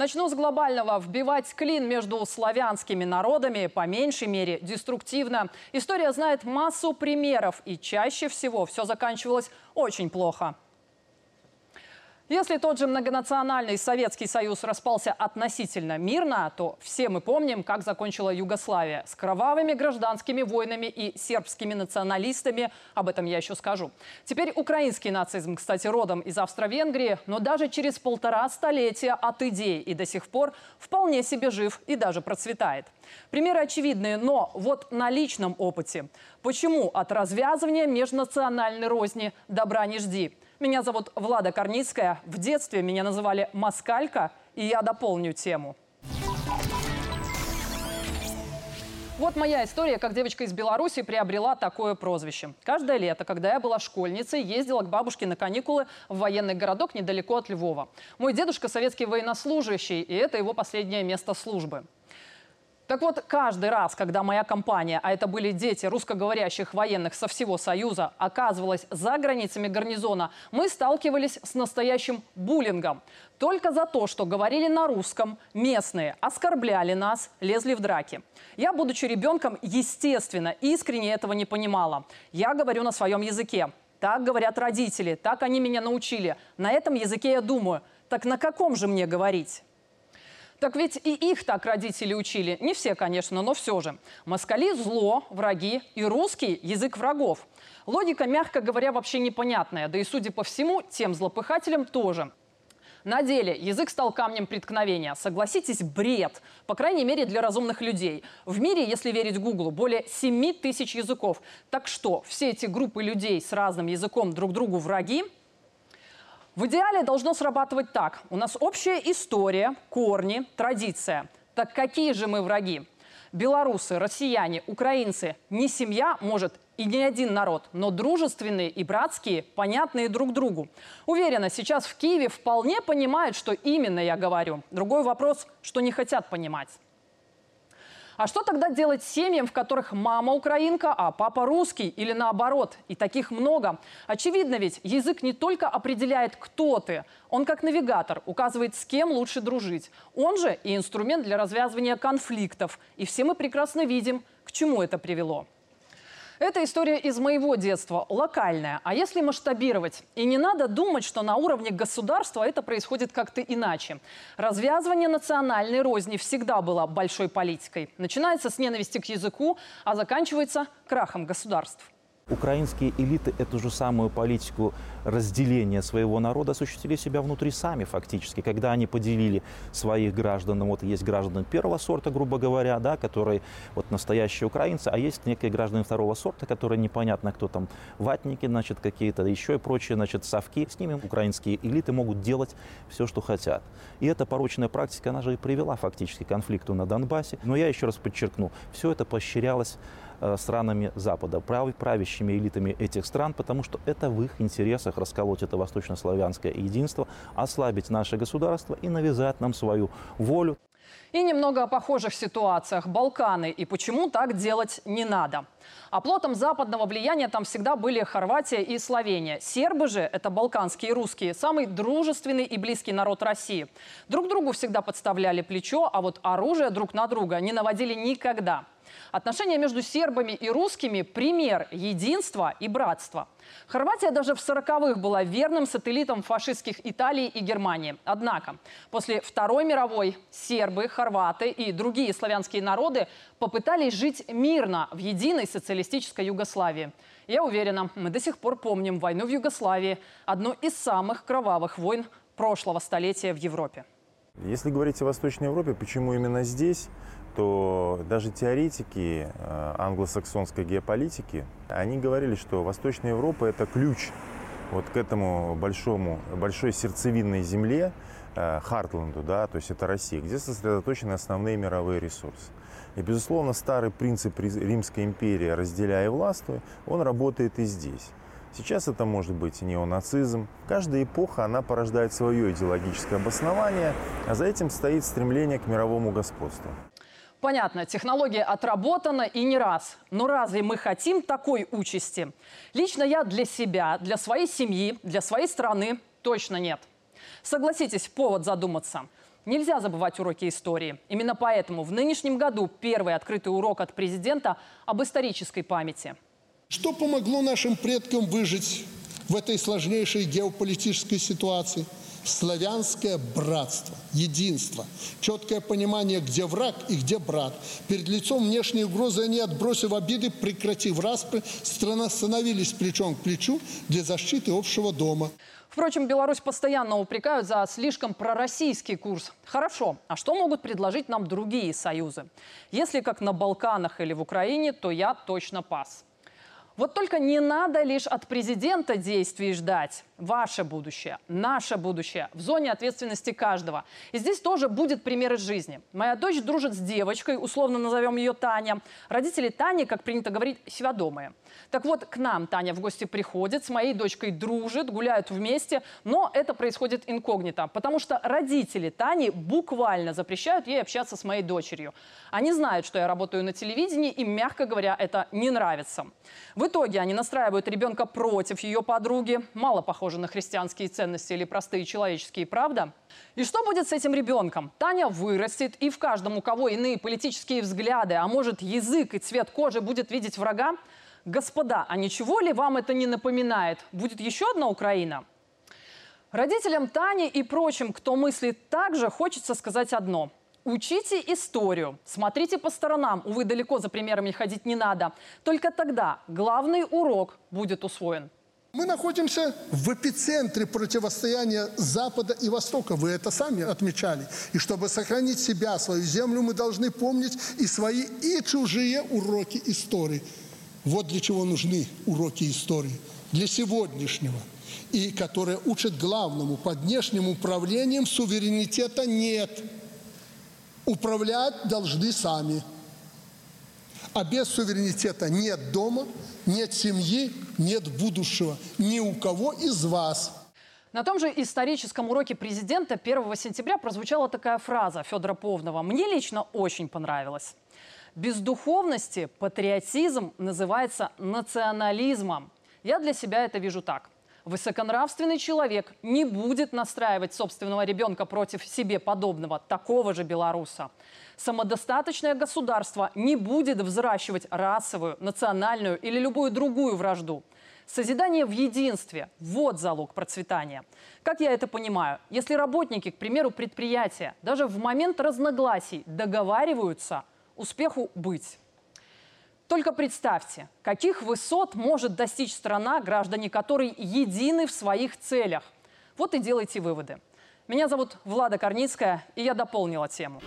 Начну с глобального. Вбивать клин между славянскими народами по меньшей мере деструктивно. История знает массу примеров, и чаще всего все заканчивалось очень плохо. Если тот же многонациональный Советский Союз распался относительно мирно, то все мы помним, как закончила Югославия. С кровавыми гражданскими войнами и сербскими националистами. Об этом я еще скажу. Теперь украинский нацизм, кстати, родом из Австро-Венгрии, но даже через полтора столетия от идей и до сих пор вполне себе жив и даже процветает. Примеры очевидные, но вот на личном опыте. Почему от развязывания межнациональной розни добра не жди? Меня зовут Влада Корницкая. В детстве меня называли «Москалька», и я дополню тему. Вот моя история, как девочка из Беларуси приобрела такое прозвище. Каждое лето, когда я была школьницей, ездила к бабушке на каникулы в военный городок недалеко от Львова. Мой дедушка советский военнослужащий, и это его последнее место службы. Так вот, каждый раз, когда моя компания, а это были дети русскоговорящих военных со всего Союза, оказывалась за границами гарнизона, мы сталкивались с настоящим буллингом. Только за то, что говорили на русском, местные оскорбляли нас, лезли в драки. Я, будучи ребенком, естественно, искренне этого не понимала. Я говорю на своем языке. Так говорят родители, так они меня научили. На этом языке я думаю, так на каком же мне говорить? Так ведь и их так родители учили. Не все, конечно, но все же. Москали – зло, враги, и русский – язык врагов. Логика, мягко говоря, вообще непонятная. Да и, судя по всему, тем злопыхателям тоже. На деле язык стал камнем преткновения. Согласитесь, бред. По крайней мере, для разумных людей. В мире, если верить Гуглу, более 7 тысяч языков. Так что, все эти группы людей с разным языком друг другу враги? В идеале должно срабатывать так. У нас общая история, корни, традиция. Так какие же мы враги? Белорусы, россияне, украинцы. Не семья, может, и не один народ, но дружественные и братские, понятные друг другу. Уверена, сейчас в Киеве вполне понимают, что именно я говорю. Другой вопрос, что не хотят понимать. А что тогда делать семьям, в которых мама украинка, а папа русский или наоборот? И таких много. Очевидно ведь, язык не только определяет, кто ты, он как навигатор указывает, с кем лучше дружить. Он же и инструмент для развязывания конфликтов. И все мы прекрасно видим, к чему это привело. Это история из моего детства, локальная. А если масштабировать? И не надо думать, что на уровне государства это происходит как-то иначе. Развязывание национальной розни всегда было большой политикой. Начинается с ненависти к языку, а заканчивается крахом государств. Украинские элиты эту же самую политику разделения своего народа осуществили себя внутри сами фактически, когда они поделили своих граждан. Вот есть граждане первого сорта, грубо говоря, да, которые вот настоящие украинцы, а есть некие граждане второго сорта, которые непонятно кто там, ватники, значит, какие-то еще и прочие, значит, совки. С ними украинские элиты могут делать все, что хотят. И эта порочная практика, она же и привела фактически к конфликту на Донбассе. Но я еще раз подчеркну, все это поощрялось странами Запада, правящими элитами этих стран, потому что это в их интересах расколоть это восточнославянское единство, ослабить наше государство и навязать нам свою волю. И немного о похожих ситуациях. Балканы. И почему так делать не надо. Оплотом западного влияния там всегда были Хорватия и Словения. Сербы же, это балканские русские, самый дружественный и близкий народ России. Друг другу всегда подставляли плечо, а вот оружие друг на друга не наводили никогда. Отношения между сербами и русскими – пример единства и братства. Хорватия даже в 40-х была верным сателлитом фашистских Италии и Германии. Однако после Второй мировой сербы, хорваты и другие славянские народы попытались жить мирно в единой социалистической Югославии. Я уверена, мы до сих пор помним войну в Югославии, одну из самых кровавых войн прошлого столетия в Европе. Если говорить о Восточной Европе, почему именно здесь? То даже теоретики э, англосаксонской геополитики, они говорили, что Восточная Европа – это ключ вот к этому большому, большой сердцевинной земле, э, Хартленду, да, то есть это Россия, где сосредоточены основные мировые ресурсы. И, безусловно, старый принцип Римской империи «разделяя и властвуй», он работает и здесь. Сейчас это может быть неонацизм. Каждая эпоха, она порождает свое идеологическое обоснование, а за этим стоит стремление к мировому господству. Понятно, технология отработана и не раз. Но разве мы хотим такой участи? Лично я для себя, для своей семьи, для своей страны точно нет. Согласитесь, повод задуматься. Нельзя забывать уроки истории. Именно поэтому в нынешнем году первый открытый урок от президента об исторической памяти. Что помогло нашим предкам выжить в этой сложнейшей геополитической ситуации? Славянское братство, единство, четкое понимание, где враг и где брат. Перед лицом внешней угрозы они, отбросив обиды, прекратив распри, страна становились плечом к плечу для защиты общего дома. Впрочем, Беларусь постоянно упрекают за слишком пророссийский курс. Хорошо, а что могут предложить нам другие союзы? Если как на Балканах или в Украине, то я точно пас. Вот только не надо лишь от президента действий ждать. Ваше будущее, наше будущее в зоне ответственности каждого. И здесь тоже будет пример из жизни. Моя дочь дружит с девочкой, условно назовем ее Таня. Родители Тани, как принято говорить, сведомые. Так вот, к нам Таня в гости приходит, с моей дочкой дружит, гуляют вместе, но это происходит инкогнито, потому что родители Тани буквально запрещают ей общаться с моей дочерью. Они знают, что я работаю на телевидении, и, мягко говоря, это не нравится. В итоге они настраивают ребенка против ее подруги. Мало похоже на христианские ценности или простые человеческие, правда? И что будет с этим ребенком? Таня вырастет, и в каждом, у кого иные политические взгляды, а может язык и цвет кожи будет видеть врага, Господа, а ничего ли вам это не напоминает? Будет еще одна Украина? Родителям Тани и прочим, кто мыслит так же, хочется сказать одно. Учите историю, смотрите по сторонам, увы, далеко за примерами ходить не надо. Только тогда главный урок будет усвоен. Мы находимся в эпицентре противостояния Запада и Востока. Вы это сами отмечали. И чтобы сохранить себя, свою землю, мы должны помнить и свои, и чужие уроки истории. Вот для чего нужны уроки истории. Для сегодняшнего. И которые учат главному. Под внешним управлением суверенитета нет. Управлять должны сами. А без суверенитета нет дома, нет семьи, нет будущего. Ни у кого из вас. На том же историческом уроке президента 1 сентября прозвучала такая фраза Федора Повнова. Мне лично очень понравилась. Без духовности патриотизм называется национализмом. Я для себя это вижу так. Высоконравственный человек не будет настраивать собственного ребенка против себе подобного, такого же белоруса. Самодостаточное государство не будет взращивать расовую, национальную или любую другую вражду. Созидание в единстве – вот залог процветания. Как я это понимаю? Если работники, к примеру, предприятия, даже в момент разногласий договариваются – успеху быть. Только представьте, каких высот может достичь страна, граждане которой едины в своих целях. Вот и делайте выводы. Меня зовут Влада Корницкая, и я дополнила тему.